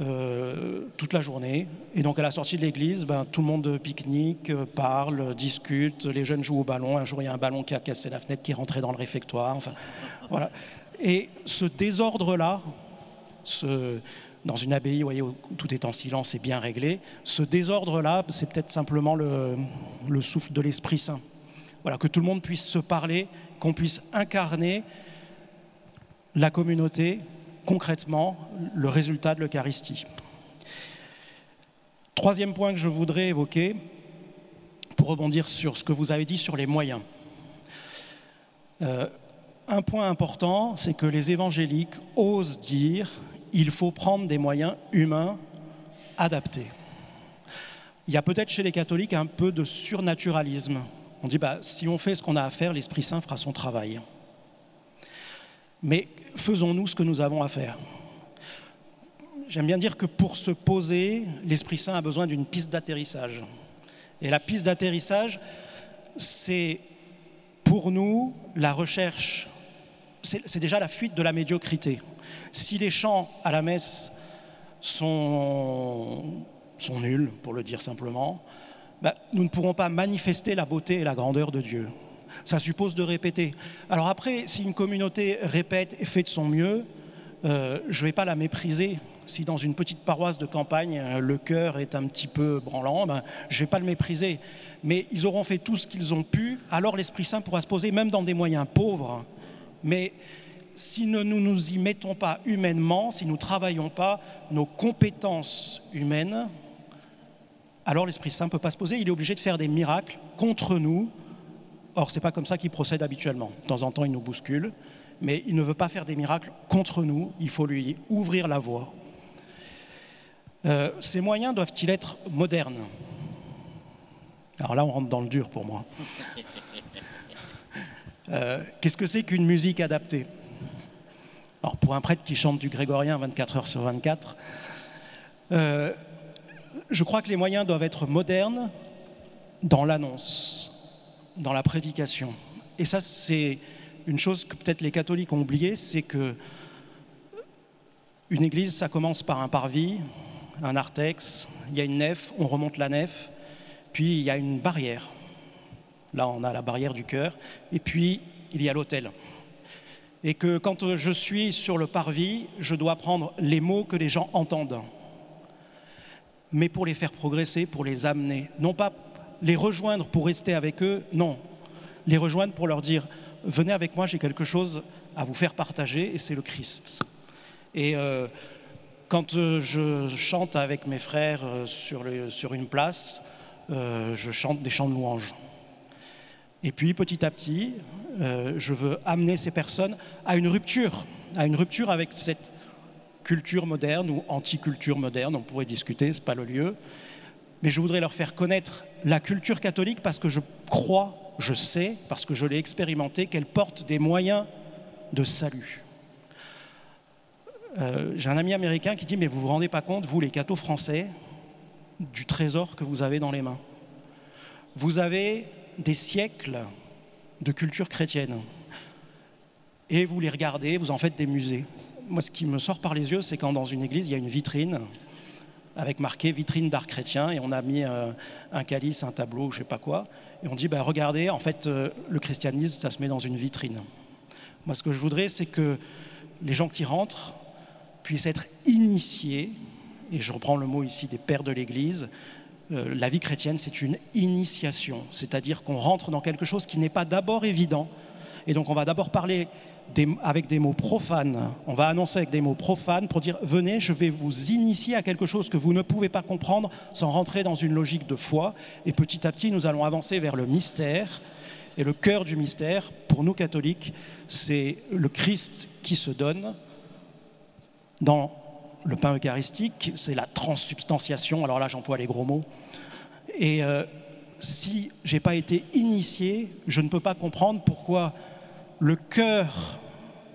euh, toute la journée. Et donc, à la sortie de l'église, ben, tout le monde pique-nique, euh, parle, discute. Les jeunes jouent au ballon. Un jour, il y a un ballon qui a cassé la fenêtre, qui est rentré dans le réfectoire. Enfin, voilà. Et ce désordre-là, dans une abbaye, voyez, où tout est en silence et bien réglé. Ce désordre-là, c'est peut-être simplement le, le souffle de l'Esprit Saint. Voilà, que tout le monde puisse se parler, qu'on puisse incarner la communauté concrètement, le résultat de l'Eucharistie. Troisième point que je voudrais évoquer, pour rebondir sur ce que vous avez dit sur les moyens. Euh, un point important, c'est que les évangéliques osent dire il faut prendre des moyens humains adaptés. Il y a peut-être chez les catholiques un peu de surnaturalisme. On dit bah, si on fait ce qu'on a à faire, l'Esprit Saint fera son travail. Mais faisons-nous ce que nous avons à faire J'aime bien dire que pour se poser, l'Esprit Saint a besoin d'une piste d'atterrissage. Et la piste d'atterrissage, c'est pour nous la recherche, c'est déjà la fuite de la médiocrité. Si les chants à la messe sont, nuls, pour le dire simplement, bah, nous ne pourrons pas manifester la beauté et la grandeur de Dieu. Ça suppose de répéter. Alors après, si une communauté répète et fait de son mieux, euh, je ne vais pas la mépriser. Si dans une petite paroisse de campagne, euh, le cœur est un petit peu branlant, ben, je ne vais pas le mépriser. Mais ils auront fait tout ce qu'ils ont pu, alors l'Esprit Saint pourra se poser, même dans des moyens pauvres. Mais si nous ne nous y mettons pas humainement, si nous ne travaillons pas nos compétences humaines, alors l'Esprit Saint ne peut pas se poser. Il est obligé de faire des miracles contre nous Or, ce n'est pas comme ça qu'il procède habituellement. De temps en temps, il nous bouscule, mais il ne veut pas faire des miracles contre nous, il faut lui ouvrir la voie. Euh, ces moyens doivent-ils être modernes? Alors là, on rentre dans le dur pour moi. Euh, qu'est-ce que c'est qu'une musique adaptée? Alors, pour un prêtre qui chante du grégorien 24 heures sur 24, euh, je crois que les moyens doivent être modernes dans l'annonce dans la prédication. Et ça, c'est une chose que peut-être les catholiques ont oublié, c'est que une église, ça commence par un parvis, un narthex, il y a une nef, on remonte la nef, puis il y a une barrière. Là, on a la barrière du cœur, et puis il y a l'autel. Et que quand je suis sur le parvis, je dois prendre les mots que les gens entendent, mais pour les faire progresser, pour les amener, non pas les rejoindre pour rester avec eux, non. Les rejoindre pour leur dire, venez avec moi, j'ai quelque chose à vous faire partager, et c'est le Christ. Et euh, quand euh, je chante avec mes frères euh, sur, une place, je chante des chants de louange. Et puis petit à petit, je veux amener ces personnes à une rupture, à une rupture avec cette culture moderne ou anti-culture moderne, on pourrait discuter, ce n'est pas le lieu, mais je voudrais leur faire connaître la culture catholique parce que je crois, je sais, parce que je l'ai expérimenté, qu'elle porte des moyens de salut. Euh, j'ai un ami américain qui dit, mais vous vous rendez pas compte, vous les cathos français, du trésor que vous avez dans les mains. Vous avez des siècles de culture chrétienne. Et vous les regardez, vous en faites des musées. Moi, ce qui me sort par les yeux, c'est quand dans une église, il y a une vitrine avec marqué vitrine d'art chrétien, et on a mis un, calice, un tableau, je sais pas quoi, et on dit, bah, regardez, en fait, euh, le christianisme, ça se met dans une vitrine. Moi, ce que je voudrais, c'est que les gens qui rentrent puissent être initiés, et je reprends le mot ici des pères de l'Église, euh, la vie chrétienne, c'est une initiation, c'est-à-dire qu'on rentre dans quelque chose qui n'est pas d'abord évident, et donc on va d'abord parler avec des mots profanes. On va annoncer avec des mots profanes pour dire venez, je vais vous initier à quelque chose que vous ne pouvez pas comprendre sans rentrer dans une logique de foi. Et petit à petit, nous allons avancer vers le mystère. Et le cœur du mystère, pour nous catholiques, c'est le Christ qui se donne dans le pain eucharistique, c'est la transsubstantiation. Alors là, j'emploie les gros mots. Et euh, si je n'ai pas été initié, je ne peux pas comprendre pourquoi le cœur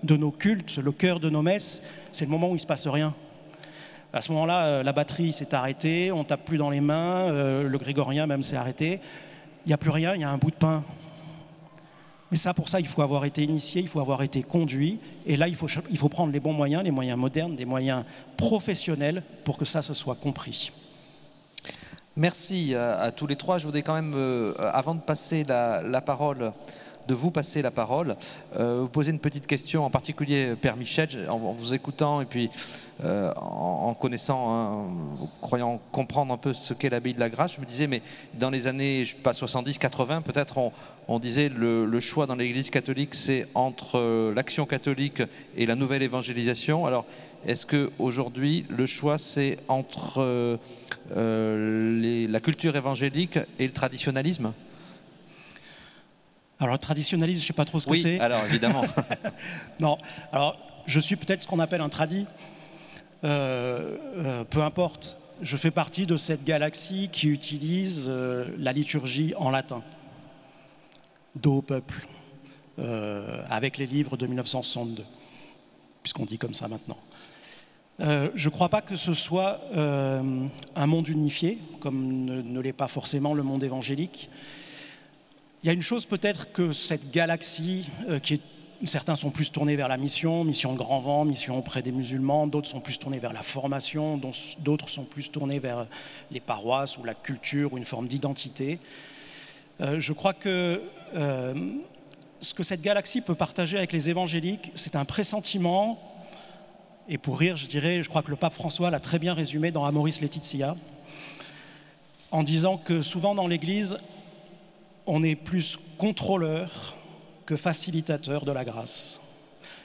de nos cultes, le cœur de nos messes, c'est le moment où il ne se passe rien. À ce moment-là, euh, la batterie s'est arrêtée, on tape plus dans les mains, euh, le grégorien même s'est arrêté. Il n'y a plus rien, il y a un bout de pain. Mais ça, pour ça, il faut avoir été initié, il faut avoir été conduit. Et là, il faut, prendre les bons moyens, les moyens modernes, des moyens professionnels pour que ça se soit compris. Merci à, tous les trois. Je voudrais quand même, euh, avant de passer la parole de vous passer la parole. Euh, vous poser une petite question, en particulier Père Michel, en, vous écoutant et puis euh, en, connaissant, hein, croyant comprendre un peu ce qu'est l'abbaye de la Grâce, je me disais, mais dans les années, je pas 70, 80, peut-être on, disait le, le choix dans l'Église catholique, c'est entre euh, l'action catholique et la nouvelle évangélisation. Alors, est-ce qu'aujourd'hui, le choix, c'est entre la culture évangélique et le traditionnalisme alors, le traditionnalisme, je ne sais pas trop ce que c'est. alors évidemment. non, alors je suis peut-être ce qu'on appelle un tradi. Euh, euh, peu importe, je fais partie de cette galaxie qui utilise euh, la liturgie en latin, dos au peuple, avec les livres de 1962, puisqu'on dit comme ça maintenant. je ne crois pas que ce soit un monde unifié, comme ne, ne l'est pas forcément le monde évangélique. Il y a une chose peut-être que cette galaxie, euh, certains sont plus tournés vers la mission, mission de grand vent, mission auprès des musulmans, d'autres sont plus tournés vers la formation, d'autres sont plus tournés vers les paroisses ou la culture ou une forme d'identité. Euh, je crois que euh, ce que cette galaxie peut partager avec les évangéliques, c'est un pressentiment, et pour rire, je dirais, je crois que le pape François l'a très bien résumé dans Amoris Laetitia, en disant que souvent dans l'Église, on est plus contrôleur que facilitateur de la grâce.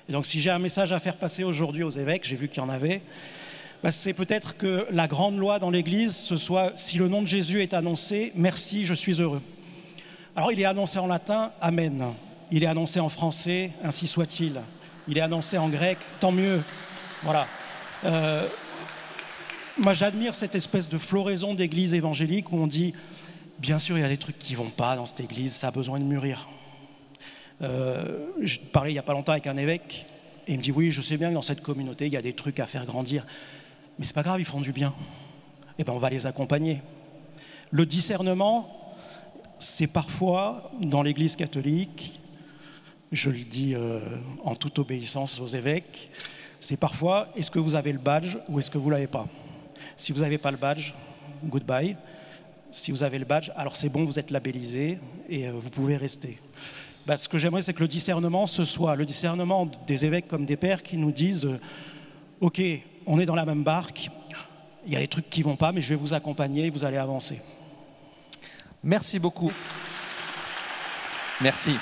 Et donc si j'ai un message à faire passer aujourd'hui aux évêques, j'ai vu qu'il y en avait, bah, c'est peut-être que la grande loi dans l'Église, ce soit si le nom de Jésus est annoncé, merci, je suis heureux. Alors il est annoncé en latin, Amen. Il est annoncé en français, ainsi soit-il. Il est annoncé en grec, tant mieux. Voilà. Euh, moi j'admire cette espèce de floraison d'église évangélique où on dit Bien sûr, il y a des trucs qui vont pas dans cette église, ça a besoin de mûrir. Euh, je parlais il n'y a pas longtemps avec un évêque, et il me dit Oui, je sais bien que dans cette communauté, il y a des trucs à faire grandir, mais c'est pas grave, ils font du bien. Eh bien, on va les accompagner. Le discernement, c'est parfois dans l'église catholique, je le dis euh, en toute obéissance aux évêques, c'est parfois est-ce que vous avez le badge ou est-ce que vous ne l'avez pas? Si vous n'avez pas le badge, goodbye. Si vous avez le badge, alors c'est bon, vous êtes labellisé et euh, vous pouvez rester. Bah, ce que j'aimerais, c'est que le discernement, ce soit le discernement des évêques comme des pères qui nous disent euh, Ok, on est dans la même barque, il y a des trucs qui vont pas, mais je vais vous accompagner et vous allez avancer. Merci beaucoup. Merci.